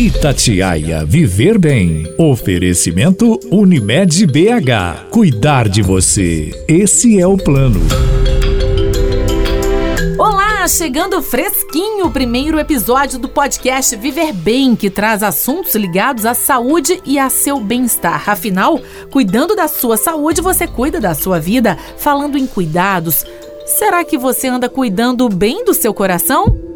Itatiaia Viver Bem. Oferecimento Unimed BH. Cuidar de você. Esse é o plano. Olá, chegando fresquinho o primeiro episódio do podcast Viver Bem, que traz assuntos ligados à saúde e a seu bem-estar. Afinal, cuidando da sua saúde, você cuida da sua vida. Falando em cuidados, será que você anda cuidando bem do seu coração?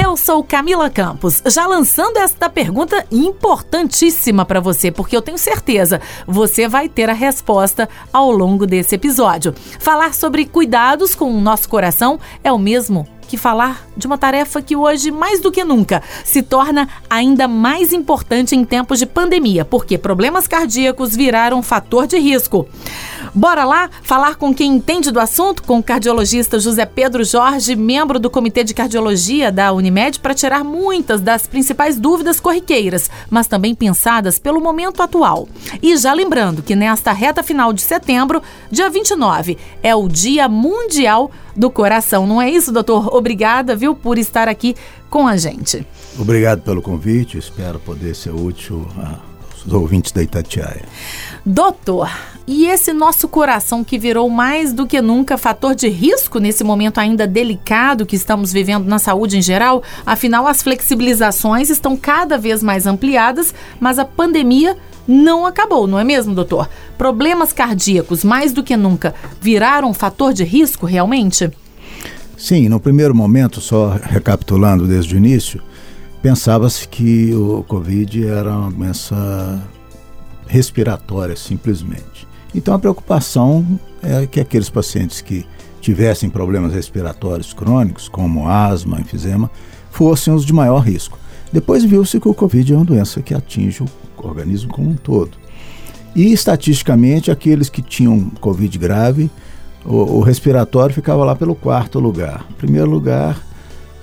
Eu sou Camila Campos, já lançando esta pergunta importantíssima para você, porque eu tenho certeza você vai ter a resposta ao longo desse episódio. Falar sobre cuidados com o nosso coração é o mesmo que falar de uma tarefa que hoje, mais do que nunca, se torna ainda mais importante em tempos de pandemia, porque problemas cardíacos viraram fator de risco. Bora lá falar com quem entende do assunto, com o cardiologista José Pedro Jorge, membro do Comitê de Cardiologia da Unimed, para tirar muitas das principais dúvidas corriqueiras, mas também pensadas pelo momento atual. E já lembrando que nesta reta final de setembro, dia 29, é o Dia Mundial do Coração. Não é isso, doutor? Obrigada, viu, por estar aqui com a gente. Obrigado pelo convite, espero poder ser útil aos ouvintes da Itatiaia. Doutor, e esse nosso coração que virou mais do que nunca fator de risco nesse momento ainda delicado que estamos vivendo na saúde em geral? Afinal, as flexibilizações estão cada vez mais ampliadas, mas a pandemia não acabou, não é mesmo, doutor? Problemas cardíacos, mais do que nunca, viraram fator de risco realmente? Sim, no primeiro momento, só recapitulando desde o início, pensava-se que o Covid era uma doença respiratória, simplesmente. Então a preocupação é que aqueles pacientes que tivessem problemas respiratórios crônicos, como asma, enfisema, fossem os de maior risco. Depois viu-se que o Covid é uma doença que atinge o organismo como um todo. E estatisticamente, aqueles que tinham Covid grave, o, o respiratório ficava lá pelo quarto lugar. Em primeiro lugar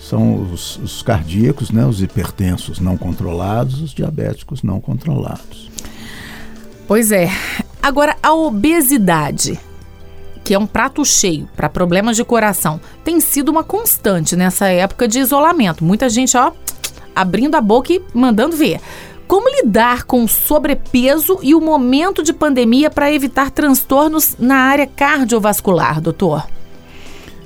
são os, os cardíacos, né, os hipertensos não controlados, os diabéticos não controlados. Pois é. Agora, a obesidade, que é um prato cheio para problemas de coração, tem sido uma constante nessa época de isolamento. Muita gente, ó, abrindo a boca e mandando ver. Como lidar com o sobrepeso e o momento de pandemia para evitar transtornos na área cardiovascular, doutor?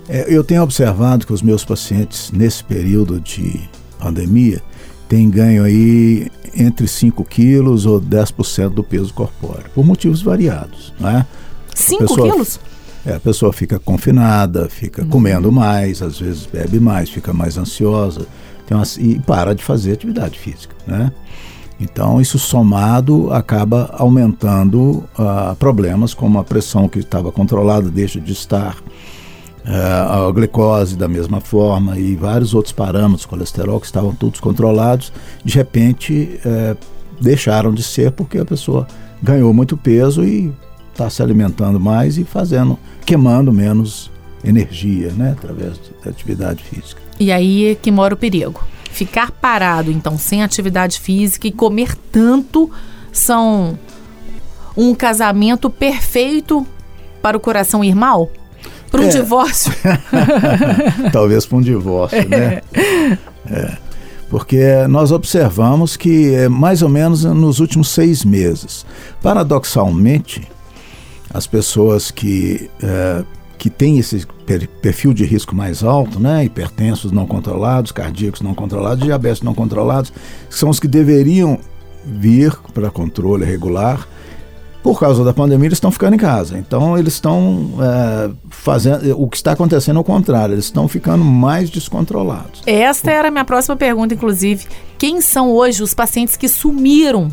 É, eu tenho observado que os meus pacientes, nesse período de pandemia, têm ganho aí entre 5 quilos ou 10% do peso corpóreo, por motivos variados. Né? 5 quilos? É, a pessoa fica confinada, fica uhum. comendo mais, às vezes bebe mais, fica mais ansiosa uma, e para de fazer atividade física. Né? Então, isso somado acaba aumentando uh, problemas como a pressão que estava controlada deixa de estar, a glicose da mesma forma e vários outros parâmetros, colesterol, que estavam todos controlados, de repente uh, deixaram de ser porque a pessoa ganhou muito peso e está se alimentando mais e fazendo, queimando menos energia, né, através da atividade física. E aí é que mora o perigo. Ficar parado, então, sem atividade física e comer tanto são um casamento perfeito para o coração ir mal? Para um é. divórcio? Talvez para um divórcio, né? É. Porque nós observamos que é mais ou menos nos últimos seis meses. Paradoxalmente, as pessoas que é, que tem esse perfil de risco mais alto, né? Hipertensos não controlados, cardíacos não controlados, diabetes não controlados, são os que deveriam vir para controle regular. Por causa da pandemia, eles estão ficando em casa. Então, eles estão é, fazendo. O que está acontecendo é o contrário, eles estão ficando mais descontrolados. Esta era a minha próxima pergunta, inclusive. Quem são hoje os pacientes que sumiram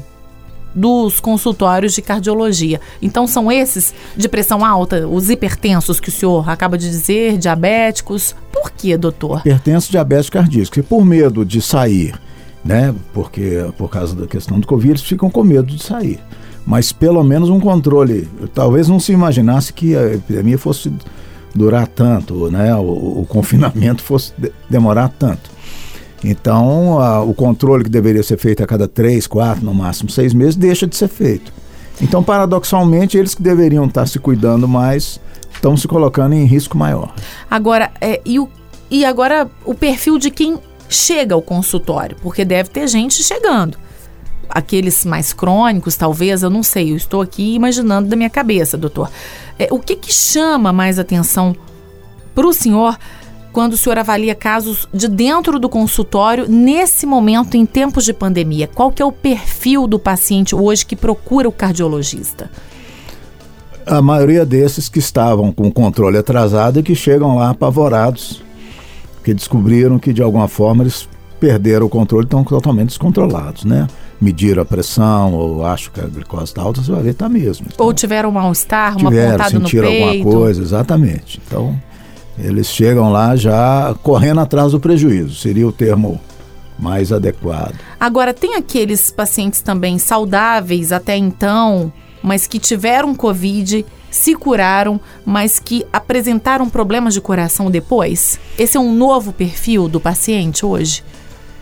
dos consultórios de cardiologia. Então são esses de pressão alta, os hipertensos que o senhor acaba de dizer, diabéticos. Por que, doutor? Hipertensos, diabéticos, cardíacos. E por medo de sair, né? Porque por causa da questão do Covid, eles ficam com medo de sair. Mas pelo menos um controle. Talvez não se imaginasse que a epidemia fosse durar tanto, né? O, o confinamento fosse de, demorar tanto. Então, a, o controle que deveria ser feito a cada três, quatro, no máximo seis meses, deixa de ser feito. Então, paradoxalmente, eles que deveriam estar se cuidando mais estão se colocando em risco maior. Agora, é, e, o, e agora o perfil de quem chega ao consultório? Porque deve ter gente chegando. Aqueles mais crônicos, talvez, eu não sei, eu estou aqui imaginando da minha cabeça, doutor. É, o que, que chama mais atenção para o senhor quando o senhor avalia casos de dentro do consultório nesse momento em tempos de pandemia? Qual que é o perfil do paciente hoje que procura o cardiologista? A maioria desses que estavam com o controle atrasado e que chegam lá apavorados, que descobriram que de alguma forma eles perderam o controle estão totalmente descontrolados, né? Mediram a pressão, ou acho que a glicose está alta, você vai ver está mesmo. Então, ou tiveram um mal-estar, uma tiveram, pontada no peito. alguma coisa, exatamente. Então, eles chegam lá já correndo atrás do prejuízo, seria o termo mais adequado. Agora, tem aqueles pacientes também saudáveis até então, mas que tiveram Covid, se curaram, mas que apresentaram problemas de coração depois? Esse é um novo perfil do paciente hoje?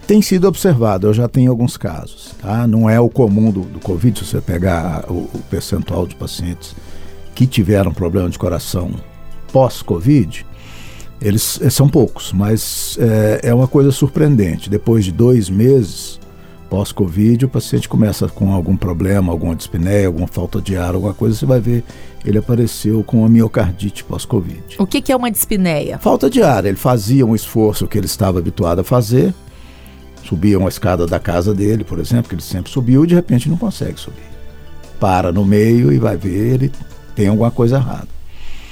Tem sido observado, eu já tenho alguns casos. Tá? Não é o comum do, do Covid, se você pegar o, o percentual de pacientes que tiveram problema de coração pós-Covid, eles eh, são poucos, mas é, é uma coisa surpreendente. Depois de dois meses pós-Covid, o paciente começa com algum problema, alguma dispneia, alguma falta de ar, alguma coisa, você vai ver ele apareceu com uma miocardite pós-Covid. O que, que, é uma dispneia? Falta de ar. Ele fazia um esforço que ele estava habituado a fazer, subia uma escada da casa dele, por exemplo, que ele sempre subiu, e de repente não consegue subir. Para no meio e vai ver, ele tem alguma coisa errada.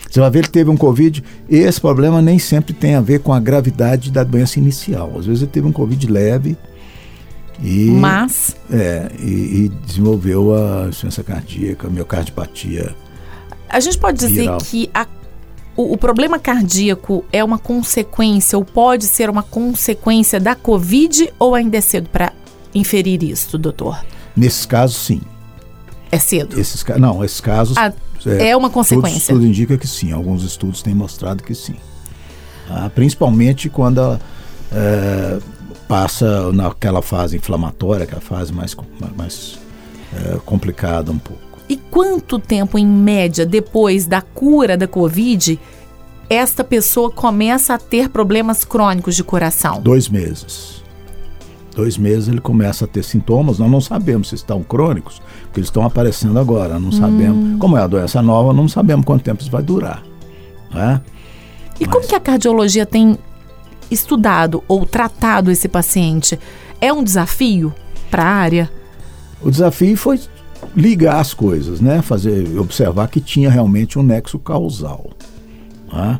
Você vai ver ele teve um Covid e esse problema nem sempre tem a ver com a gravidade da doença inicial. Às vezes ele teve um Covid leve e. Mas. É, e, e desenvolveu a insuficiência cardíaca, a miocardiopatia. A gente pode dizer viral. que a o, o, problema cardíaco é uma consequência ou pode ser uma consequência da Covid ou ainda é cedo para inferir isso, doutor? Nesses casos, sim. É cedo? Esses, não, esses casos. Ah, é, é, uma consequência. Tudo, indica que sim. Alguns estudos têm mostrado que sim. Ah, principalmente quando ela, é, passa naquela fase inflamatória, aquela fase mais, mais é, complicada um pouco. E quanto tempo, em média, depois da cura da Covid, esta pessoa começa a ter problemas crônicos de coração? Dois meses dois meses ele começa a ter sintomas. Nós não sabemos se estão crônicos, porque eles estão aparecendo agora. Não sabemos. Hum. Como é a doença nova, não sabemos quanto tempo isso vai durar. Né? E Mas... como que a cardiologia tem estudado ou tratado esse paciente? É um desafio para a área? O desafio foi ligar as coisas, né? Fazer, observar que tinha realmente um nexo causal. Né?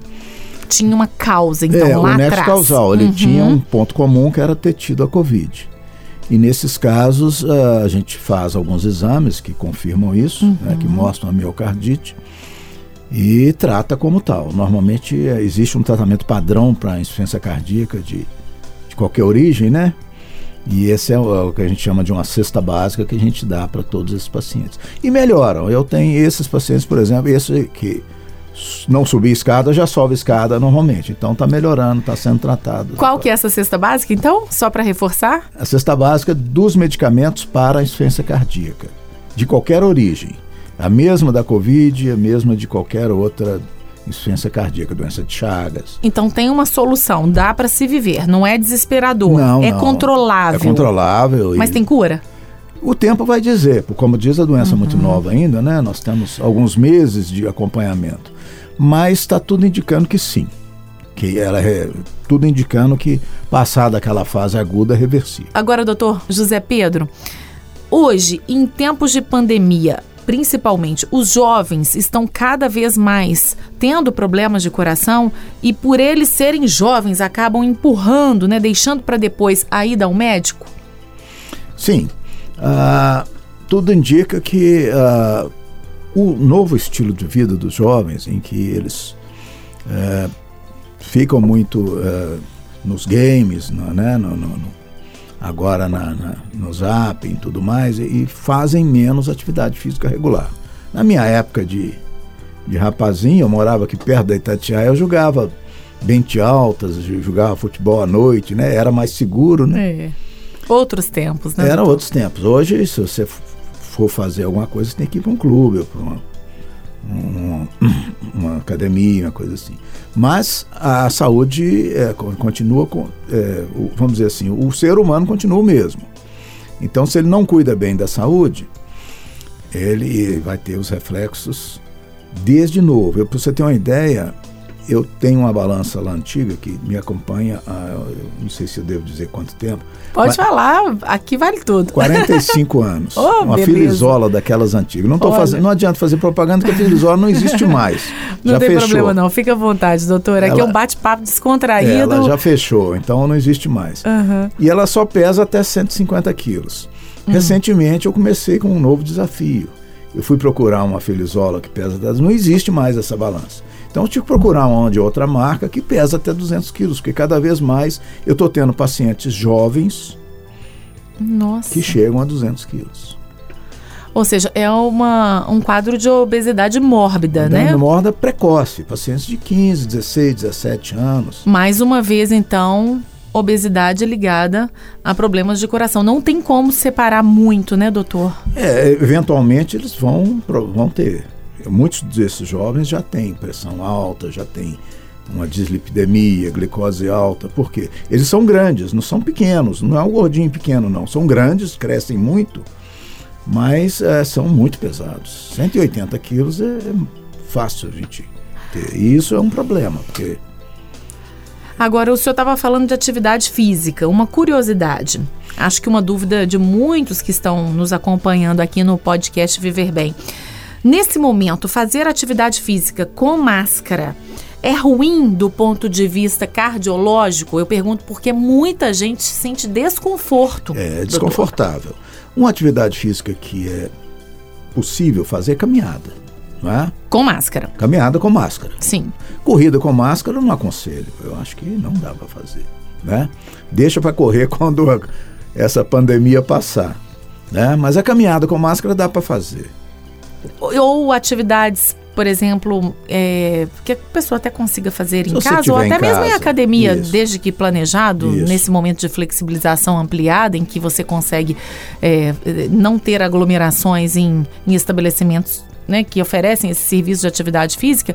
tinha uma causa, então é, lá o nexo atrás. causal, ele uhum. tinha um ponto comum que era ter tido a Covid. E nesses casos a gente faz alguns exames que confirmam isso, uhum. né, que uhum. mostram a miocardite e trata como tal. Normalmente é, existe um tratamento padrão para insuficiência cardíaca de, de qualquer origem, né? E esse é o, que a gente chama de uma cesta básica que a gente dá para todos esses pacientes. E melhoram. Eu tenho esses pacientes, por exemplo, esse que não subir escada, já sobe escada normalmente. Então está melhorando, está sendo tratado. Qual que é essa cesta básica, então? Só para reforçar? A cesta básica dos medicamentos para a insuficiência cardíaca, de qualquer origem. A mesma da Covid, a mesma de qualquer outra insuficiência cardíaca, doença de Chagas. Então tem uma solução, dá para se viver, não é desesperador, não, é não. controlável. É controlável. Mas tem cura? O tempo vai dizer, como diz a doença uhum. muito nova ainda, né? Nós temos alguns meses de acompanhamento mas está tudo indicando que sim. Que ela é tudo indicando que passada aquela fase aguda é reversível. Agora, doutor José Pedro, hoje, em tempos de pandemia, principalmente os jovens estão cada vez mais tendo problemas de coração e por eles serem jovens acabam empurrando, né, deixando para depois a ida ao médico? Sim. Uh, tudo indica que uh, o novo estilo de vida dos jovens, em que eles é, ficam muito é, nos games, no, né, no, no, agora na, na, no zap e tudo mais, e, fazem menos atividade física regular. Na minha época de, de rapazinho, eu morava aqui perto da Itatiaia, eu jogava bente altas, jogava futebol à noite, né? Era mais seguro, né? É. Outros tempos, né? Era outros tempos. Hoje, se você for fazer alguma coisa, você tem que ir para um clube, para uma, uma, uma, academia, uma coisa assim. Mas a saúde é, continua com, é, o, vamos dizer assim, o ser humano continua o mesmo. Então, se ele não cuida bem da saúde, ele vai ter os reflexos desde novo. Para você ter uma ideia, eu tenho uma balança lá antiga que me acompanha há, não sei se eu devo dizer quanto tempo. Pode falar, aqui vale tudo. 45 anos. oh, uma beleza. filizola daquelas antigas. Não, tô fazendo, não adianta fazer propaganda porque a filizola não existe mais. não já tem fechou. problema não, fica à vontade, doutor. Aqui é um bate-papo descontraído. Ela já fechou, então não existe mais. Uhum. E ela só pesa até 150 quilos. Uhum. Recentemente eu comecei com um novo desafio. Eu fui procurar uma filizola que pesa 10, não existe mais essa balança. Então eu tive que procurar uma de outra marca que pesa até 200 quilos, porque cada vez mais eu estou tendo pacientes jovens Nossa. que chegam a 200 quilos. Ou seja, é uma, um quadro de obesidade mórbida, né? Mórbida precoce, pacientes de 15, 16, 17 anos. Mais uma vez, então, obesidade ligada a problemas de coração. Não tem como separar muito, né, doutor? É, eventualmente eles vão, vão ter. Muitos desses jovens já têm pressão alta, já têm uma dislipidemia, glicose alta. Por quê? Eles são grandes, não são pequenos. Não é um gordinho pequeno, não. São grandes, crescem muito, mas é, são muito pesados. 180 quilos é, é fácil a gente ter. E isso é um problema, porque Agora, o senhor estava falando de atividade física. Uma curiosidade. Acho que uma dúvida de muitos que estão nos acompanhando aqui no podcast Viver Bem. Nesse momento, fazer atividade física com máscara é ruim do ponto de vista cardiológico? Eu pergunto porque muita gente sente desconforto. É desconfortável. Uma atividade física que é possível fazer é caminhada. Não é? Com máscara. Caminhada com máscara. Sim. Corrida com máscara eu não aconselho. Eu acho que não dá para fazer. Né? Deixa para correr quando essa pandemia passar. Né? Mas a caminhada com máscara dá para fazer. Ou atividades, por exemplo, é, que a pessoa até consiga fazer Se em casa, ou até mesmo casa, em academia, isso. desde que planejado, Isso. nesse momento de flexibilização ampliada, em que você consegue é, não ter aglomerações em, em estabelecimentos né, que oferecem esse serviço de atividade física,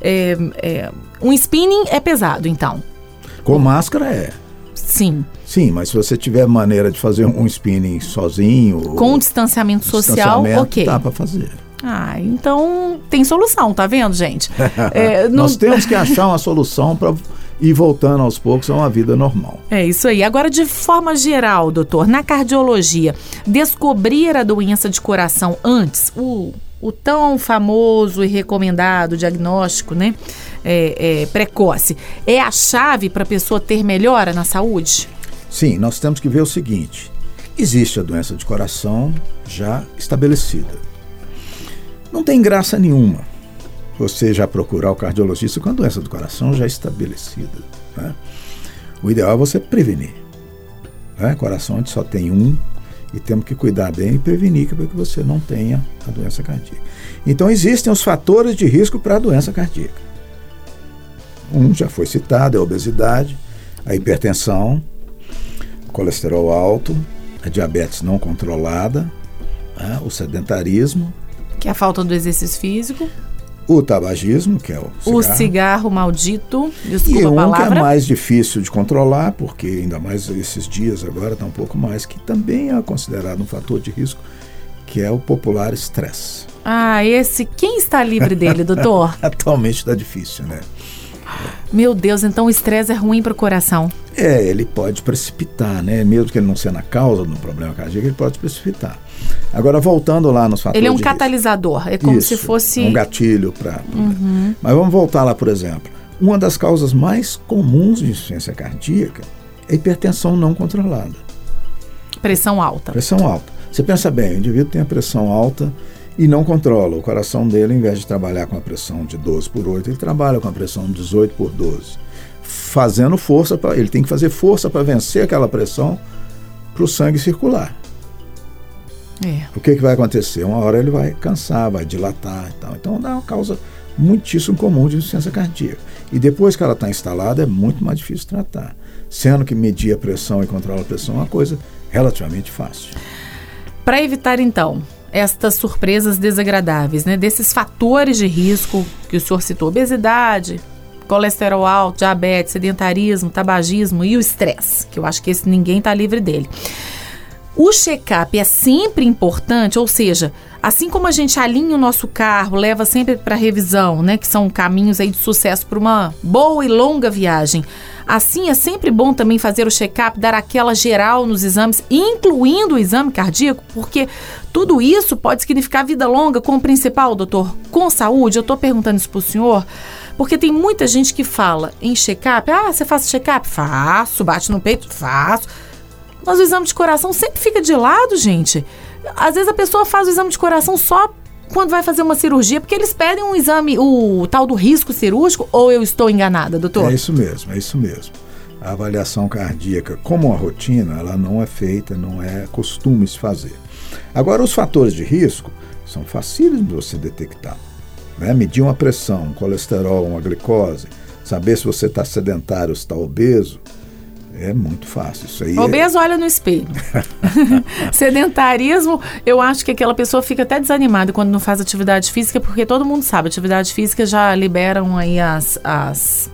é, é, um spinning é pesado, então. Com máscara é. Sim. Sim, mas se você tiver maneira de fazer um spinning sozinho. Com ou distanciamento social, distanciamento, ok. Dá para fazer. Ah, então tem solução, tá vendo, gente? É, não- Nós temos que achar uma solução para ir voltando aos poucos a uma vida normal. É isso aí. Agora, de forma geral, doutor, na cardiologia, descobrir a doença de coração antes, o, o tão famoso e recomendado diagnóstico, né? é, é, precoce, é a chave para a pessoa ter melhora na saúde? Sim, nós temos que ver o seguinte: existe a doença de coração já estabelecida. Não tem graça nenhuma você já procurar o cardiologista com a doença do coração já estabelecida. né? O ideal é você prevenir. Né? Coração a gente só tem um e temos que cuidar bem e prevenir para que você não tenha a doença cardíaca. Então existem os fatores de risco para a doença cardíaca. Um já foi citado, é a obesidade, a hipertensão, colesterol alto, a diabetes não controlada, né? o sedentarismo, Que é a falta do exercício físico, o tabagismo, que é o cigarro, o cigarro maldito, e desculpa a um que é palavra. mais difícil de controlar, porque ainda mais esses dias agora está um pouco mais, que também é considerado um fator de risco, que é o popular estresse. Ah, esse, quem está livre dele, doutor? Atualmente está difícil, né? Meu Deus, então o estresse é ruim para o coração. É, ele pode precipitar, né? Mesmo que ele não seja a causa do problema cardíaco, ele pode precipitar. Agora, voltando lá nos fatores Ele é um de risco. catalisador, é como Isso, se fosse. um gatilho para. Uhum. Mas vamos voltar lá, por exemplo. Uma das causas mais comuns de insuficiência cardíaca é hipertensão não controlada, pressão alta. pressão alta. Você pensa bem, o indivíduo tem a pressão alta e não controla. O coração dele, em vez de trabalhar com a pressão de 12 por 8, ele trabalha com a pressão de 18 por 12. Fazendo força, para ele tem que fazer força para vencer aquela pressão para o sangue circular. É. O que, que vai acontecer? Uma hora ele vai cansar, vai dilatar e tal. Então dá uma causa muitíssimo comum de insuficiência cardíaca. E depois que ela está instalada, é muito mais difícil tratar. Sendo que medir a pressão e controlar a pressão é uma coisa relativamente fácil. Para evitar, então, estas surpresas desagradáveis, né? Desses fatores de risco que o senhor citou: obesidade, colesterol alto, diabetes, sedentarismo, tabagismo e o estresse, que eu acho que esse ninguém está livre dele. O check-up é sempre importante, ou seja, assim como a gente alinha o nosso carro, leva sempre para revisão, né, que são caminhos aí de sucesso para uma boa e longa viagem. Assim, é sempre bom também fazer o check-up, dar aquela geral nos exames, incluindo o exame cardíaco, porque tudo isso pode significar vida longa com o principal, doutor, com saúde. Eu estou perguntando isso para o senhor, porque tem muita gente que fala em check-up, ah, você faz check-up? Faço, bate no peito? Faço mas o exame de coração sempre fica de lado, gente. Às vezes a pessoa faz o exame de coração só quando vai fazer uma cirurgia, porque eles pedem um exame, o tal do risco cirúrgico, ou eu estou enganada, doutor? É isso mesmo, é isso mesmo. A avaliação cardíaca, como uma rotina, ela não é feita, não é costume se fazer. Agora, os fatores de risco são facílimos de você detectar. Né? Medir uma pressão, um colesterol, uma glicose, saber se você está sedentário, se está obeso, é muito fácil. Isso aí Obeso é... olha no espelho. Sedentarismo, eu acho que aquela pessoa fica até desanimada quando não faz atividade física, porque todo mundo sabe, atividade física já liberam aí as, as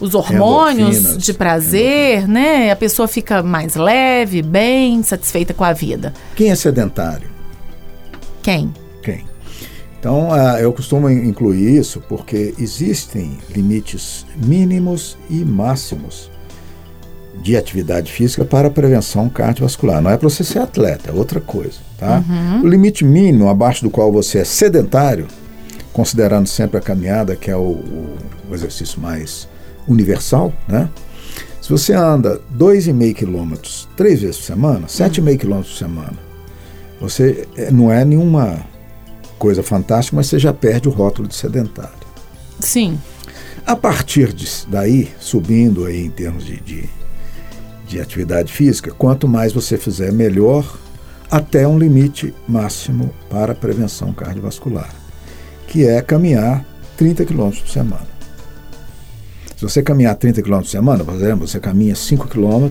os hormônios de prazer, né? A pessoa fica mais leve, bem, satisfeita com a vida. Quem é sedentário? Quem? Então, uh, eu costumo incluir isso porque existem limites mínimos e máximos de atividade física para prevenção cardiovascular. Não é para você ser atleta, é outra coisa. Tá? Uhum. O limite mínimo abaixo do qual você é sedentário, considerando sempre a caminhada, que é o, o, exercício mais universal, né? Se você anda 2,5 quilômetros três vezes por semana, 7,5 uhum. quilômetros por semana, você é, não é nenhuma coisa fantástica, mas você já perde o rótulo de sedentário. Sim. A partir daí, subindo aí em termos de, de de atividade física, quanto mais você fizer, melhor, até um limite máximo para prevenção cardiovascular, que é caminhar 30 km por semana. Se você caminhar 30 km por semana, por exemplo, você caminha 5 km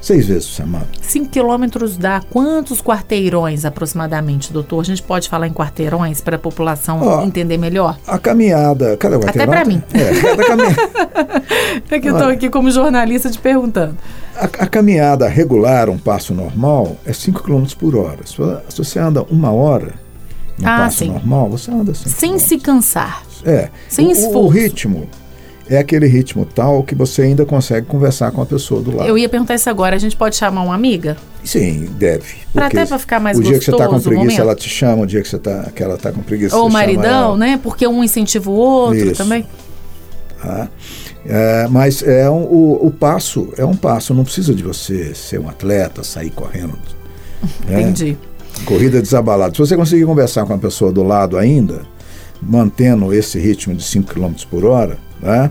seis vezes por semana. 5 quilômetros dá quantos quarteirões aproximadamente, doutor? A gente pode falar em quarteirões para a população Ó, entender melhor? A caminhada, cada quarteirão... Até para mim. É, cada caminhada... é que eu estou aqui como jornalista te perguntando. A, a, caminhada regular, um passo normal, é 5 km por hora. Se, se, você anda uma hora, um ah, passo sim. normal, você anda 5 Sem se cansar. É. Sem o, esforço. O ritmo é aquele ritmo tal que você ainda consegue conversar com a pessoa do lado. Eu ia perguntar isso agora. A gente pode chamar uma amiga? Sim, deve. Pra até para ficar mais o gostoso. O dia que você está com preguiça, ela te chama. O dia que, você tá, que ela está com preguiça, Ou o maridão, né? Porque um incentiva o outro isso. também. Ah, é, mas é um, o, o passo é um passo. Não precisa de você ser um atleta, sair correndo. Né? Entendi. Corrida desabalada. Se você conseguir conversar com a pessoa do lado ainda, mantendo esse ritmo de 5 km por hora, né?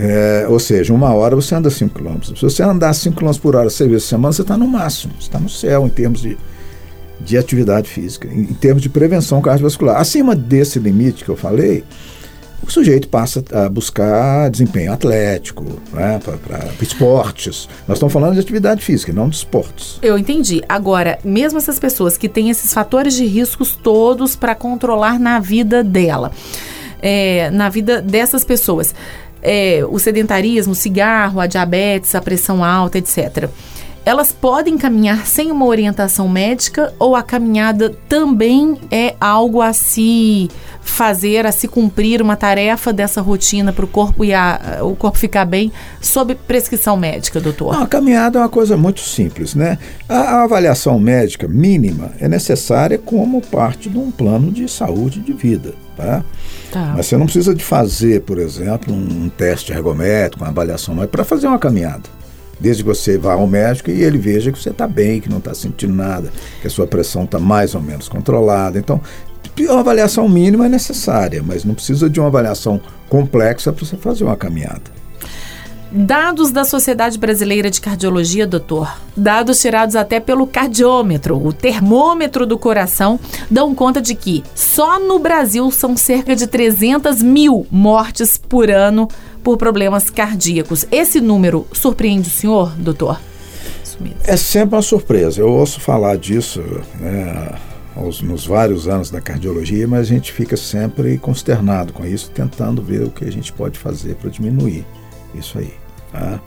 É, ou seja, uma hora você anda 5 km. Se você andar 5 km por hora seis vezes por semana, você está no máximo, você está no céu em termos de, de atividade física, em, em, termos de prevenção cardiovascular. Acima desse limite que eu falei, o sujeito passa a buscar desempenho atlético, né, para esportes. Nós estamos falando de atividade física, não de esportes. Eu entendi. Agora, mesmo essas pessoas que têm esses fatores de riscos todos para controlar na vida dela é, na vida dessas pessoas. É, o sedentarismo, o cigarro, a diabetes, a pressão alta, etc. Elas podem caminhar sem uma orientação médica ou a caminhada também é algo a se fazer, a se cumprir uma tarefa dessa rotina para o corpo e a, o corpo ficar bem sob prescrição médica, doutor? Não, a caminhada é uma coisa muito simples, né? A, a avaliação médica mínima é necessária como parte de um plano de saúde de vida, tá? Tá. Mas você não precisa de fazer, por exemplo, um teste ergométrico, uma avaliação para fazer uma caminhada. Desde que você vá ao médico e ele veja que você está bem, que não está sentindo nada, que a sua pressão está mais ou menos controlada. Então, uma avaliação mínima é necessária, mas não precisa de uma avaliação complexa para você fazer uma caminhada. Dados da Sociedade Brasileira de Cardiologia, doutor, dados tirados até pelo cardiômetro, o termômetro do coração, dão conta de que só no Brasil são cerca de 300 mil mortes por ano por problemas cardíacos. Esse número surpreende o senhor, doutor? É sempre uma surpresa. Eu ouço falar disso né, aos, nos vários anos da cardiologia, mas a gente fica sempre consternado com isso, tentando ver o que a gente pode fazer para diminuir isso aí. Tá?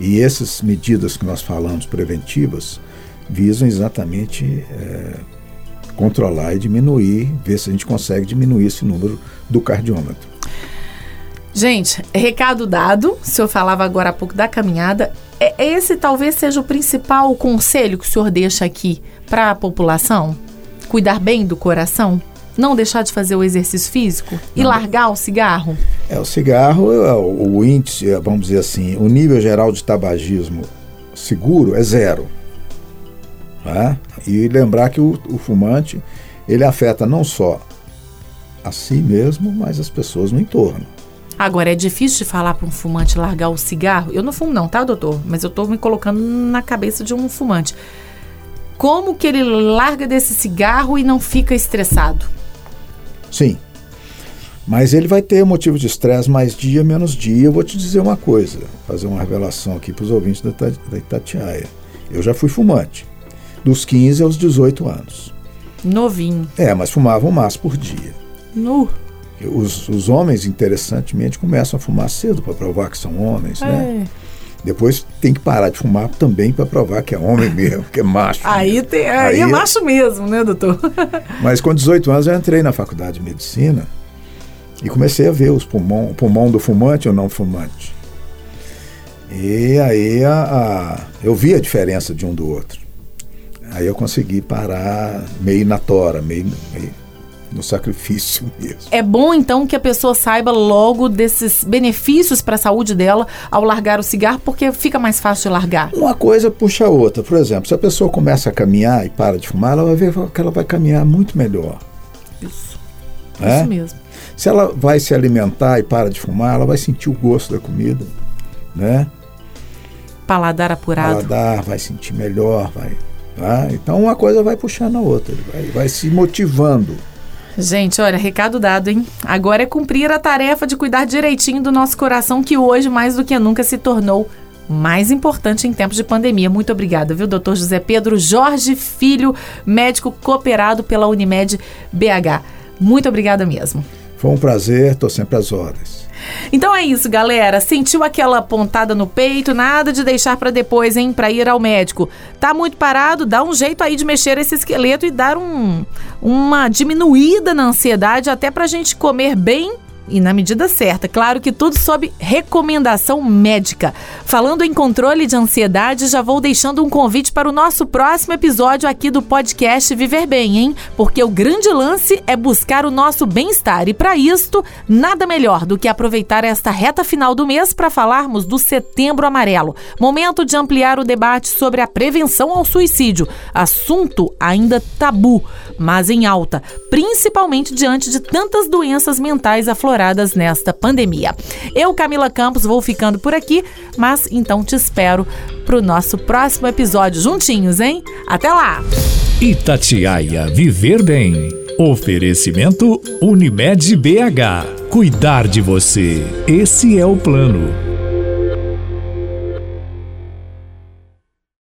E essas medidas que nós falamos preventivas visam exatamente é, controlar e diminuir, ver se a gente consegue diminuir esse número do cardiômetro. Gente, recado dado. O senhor falava agora há pouco da caminhada. É, esse talvez seja o principal conselho que o senhor deixa aqui para a população? Cuidar bem do coração? Não deixar de fazer o exercício físico? E Não. largar o cigarro? É, o cigarro, é, o, o índice, é, vamos dizer assim, o nível geral de tabagismo seguro é zero. Tá? E lembrar que o, o fumante, ele afeta não só a si mesmo, mas as pessoas no entorno. Agora, é difícil de falar para um fumante largar o cigarro? Eu não fumo não, tá, doutor? Mas eu estou me colocando na cabeça de um fumante. Como que ele larga desse cigarro e não fica estressado? Sim. Mas ele vai ter motivo de estresse mais dia, menos dia. Eu vou te dizer uma coisa, fazer uma revelação aqui para os ouvintes da, da Itatiaia. Eu já fui fumante, dos 15 aos 18 anos. Novinho. É, mas fumava um maço por dia. Nu. Os, os homens, interessantemente, começam a fumar cedo para provar que são homens, né? é. né? Depois tem que parar de fumar também para provar que é homem mesmo, que é macho. aí, tem, aí, aí é macho mesmo, né, doutor? Mas com 18 anos eu entrei na faculdade de medicina e comecei a ver os pulmão, o pulmão do fumante ou não fumante. E aí a, a, eu vi a diferença de um do outro. Aí eu consegui parar meio na tora, meio, meio no sacrifício mesmo. É bom então que a pessoa saiba logo desses benefícios para a saúde dela ao largar o cigarro, porque fica mais fácil de largar. Uma coisa puxa a outra. Por exemplo, se a pessoa começa a caminhar e para de fumar, ela vai ver que ela vai caminhar muito melhor. Isso. É? Isso mesmo. Se ela vai se alimentar e para de fumar, ela vai sentir o gosto da comida, né? Paladar apurado. Paladar, vai sentir melhor, vai. Tá? Então uma coisa vai puxando a outra, vai, vai se motivando. Gente, olha, recado dado, hein? Agora é cumprir a tarefa de cuidar direitinho do nosso coração, que hoje, mais do que nunca, se tornou mais importante em tempos de pandemia. Muito obrigada, viu, doutor José Pedro Jorge Filho, médico cooperado pela Unimed BH. Muito obrigada mesmo. Foi um prazer, estou sempre às ordens. Então é isso, galera. Sentiu aquela pontada no peito? Nada de deixar para depois, hein? Para ir ao médico. Tá muito parado? Dá um jeito aí de mexer esse esqueleto e dar um, uma diminuída na ansiedade, até pra gente comer bem e na medida certa. Claro que tudo sob recomendação médica. Falando em controle de ansiedade, já vou deixando um convite para o nosso próximo episódio aqui do podcast Viver Bem, hein? Porque o grande lance é buscar o nosso bem-estar e para isto, nada melhor do que aproveitar esta reta final do mês para falarmos do Setembro Amarelo. Momento de ampliar o debate sobre a prevenção ao suicídio, assunto ainda tabu, mas em alta, principalmente diante de tantas doenças mentais afloradas nesta pandemia. Eu, Camila Campos, vou ficando por aqui, mas então te espero para o nosso próximo episódio juntinhos, hein? Até lá! Itatiaia Viver Bem. Oferecimento Unimed BH. Cuidar de você. Esse é o plano.